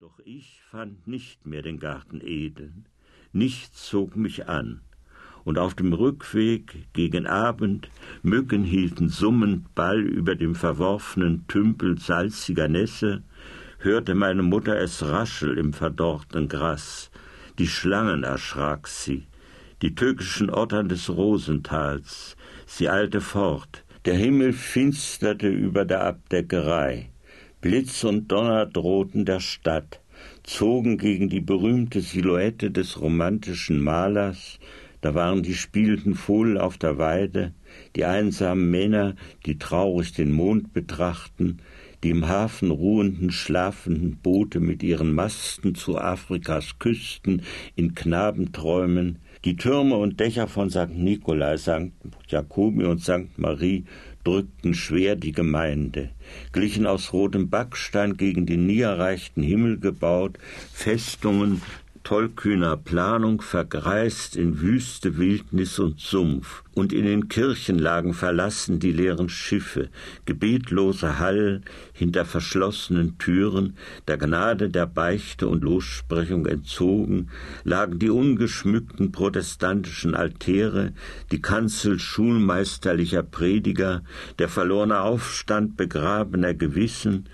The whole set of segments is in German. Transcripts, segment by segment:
Doch ich fand nicht mehr den Garten edel, nichts zog mich an, und auf dem Rückweg gegen Abend Mücken hielten summend Ball über dem verworfenen Tümpel salziger Nässe, hörte meine Mutter es raschel im verdorrten Gras, die Schlangen erschrak sie, die türkischen Ottern des Rosentals, sie eilte fort, der Himmel finsterte über der Abdeckerei, Blitz und Donner drohten der Stadt, zogen gegen die berühmte Silhouette des romantischen Malers, da waren die spielenden Fohlen auf der Weide, die einsamen Männer, die traurig den Mond betrachten, die im Hafen ruhenden, schlafenden Boote mit ihren Masten zu Afrikas Küsten in Knabenträumen, die Türme und Dächer von St. Nikolai, St. Jakobi und St. Marie drückten schwer die Gemeinde, glichen aus rotem Backstein gegen den nie erreichten Himmel gebaut, Festungen tollkühner Planung vergreist in wüste Wildnis und Sumpf, und in den Kirchen lagen verlassen die leeren Schiffe, gebetloser Hall hinter verschlossenen Türen, der Gnade der Beichte und Lossprechung entzogen, lagen die ungeschmückten protestantischen Altäre, die Kanzel schulmeisterlicher Prediger, der verlorene Aufstand begrabener Gewissen,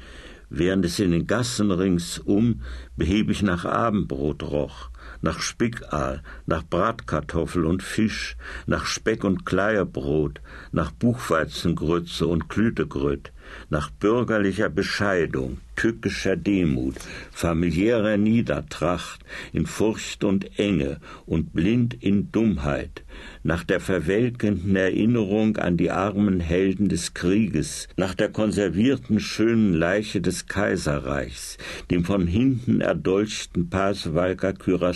während es in den Gassen ringsum behäbig nach Abendbrot roch, nach Spickaal, nach Bratkartoffel und Fisch, nach Speck und Kleierbrot, nach Buchweizengrütze und Klütegrüt, nach bürgerlicher Bescheidung, tückischer Demut, familiärer Niedertracht, in Furcht und Enge und blind in Dummheit, nach der verwelkenden Erinnerung an die armen Helden des Krieges, nach der konservierten schönen Leiche des Kaiserreichs, dem von hinten erdolchten Pasewalker Kürassier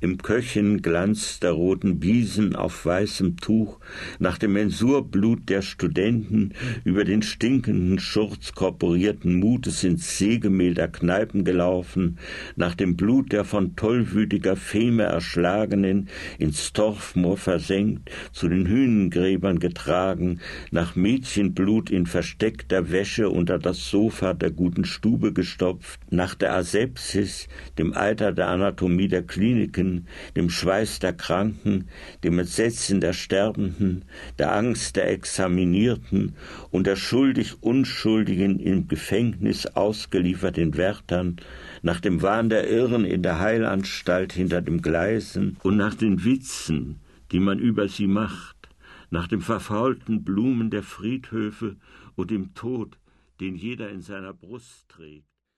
im Köchenglanz der roten Wiesen auf weißem Tuch, nach dem Mensurblut der Studenten über den stinkenden Schurz korporierten Mutes ins Sägemehl der Kneipen gelaufen, nach dem Blut der von tollwütiger Feme erschlagenen, ins Torfmoor versenkt, zu den Hünengräbern getragen, nach Mädchenblut in versteckter Wäsche unter das Sofa der guten Stube gestopft, nach der Asepsis, dem Alter der Anatomie der Kliniken, dem Schweiß der Kranken, dem Entsetzen der Sterbenden, der Angst der Examinierten und der schuldig Unschuldigen im Gefängnis ausgelieferten Wärtern, nach dem Wahn der Irren in der Heilanstalt hinter dem Gleisen und nach den Witzen, die man über sie macht, nach dem verfaulten Blumen der Friedhöfe und dem Tod, den jeder in seiner Brust trägt.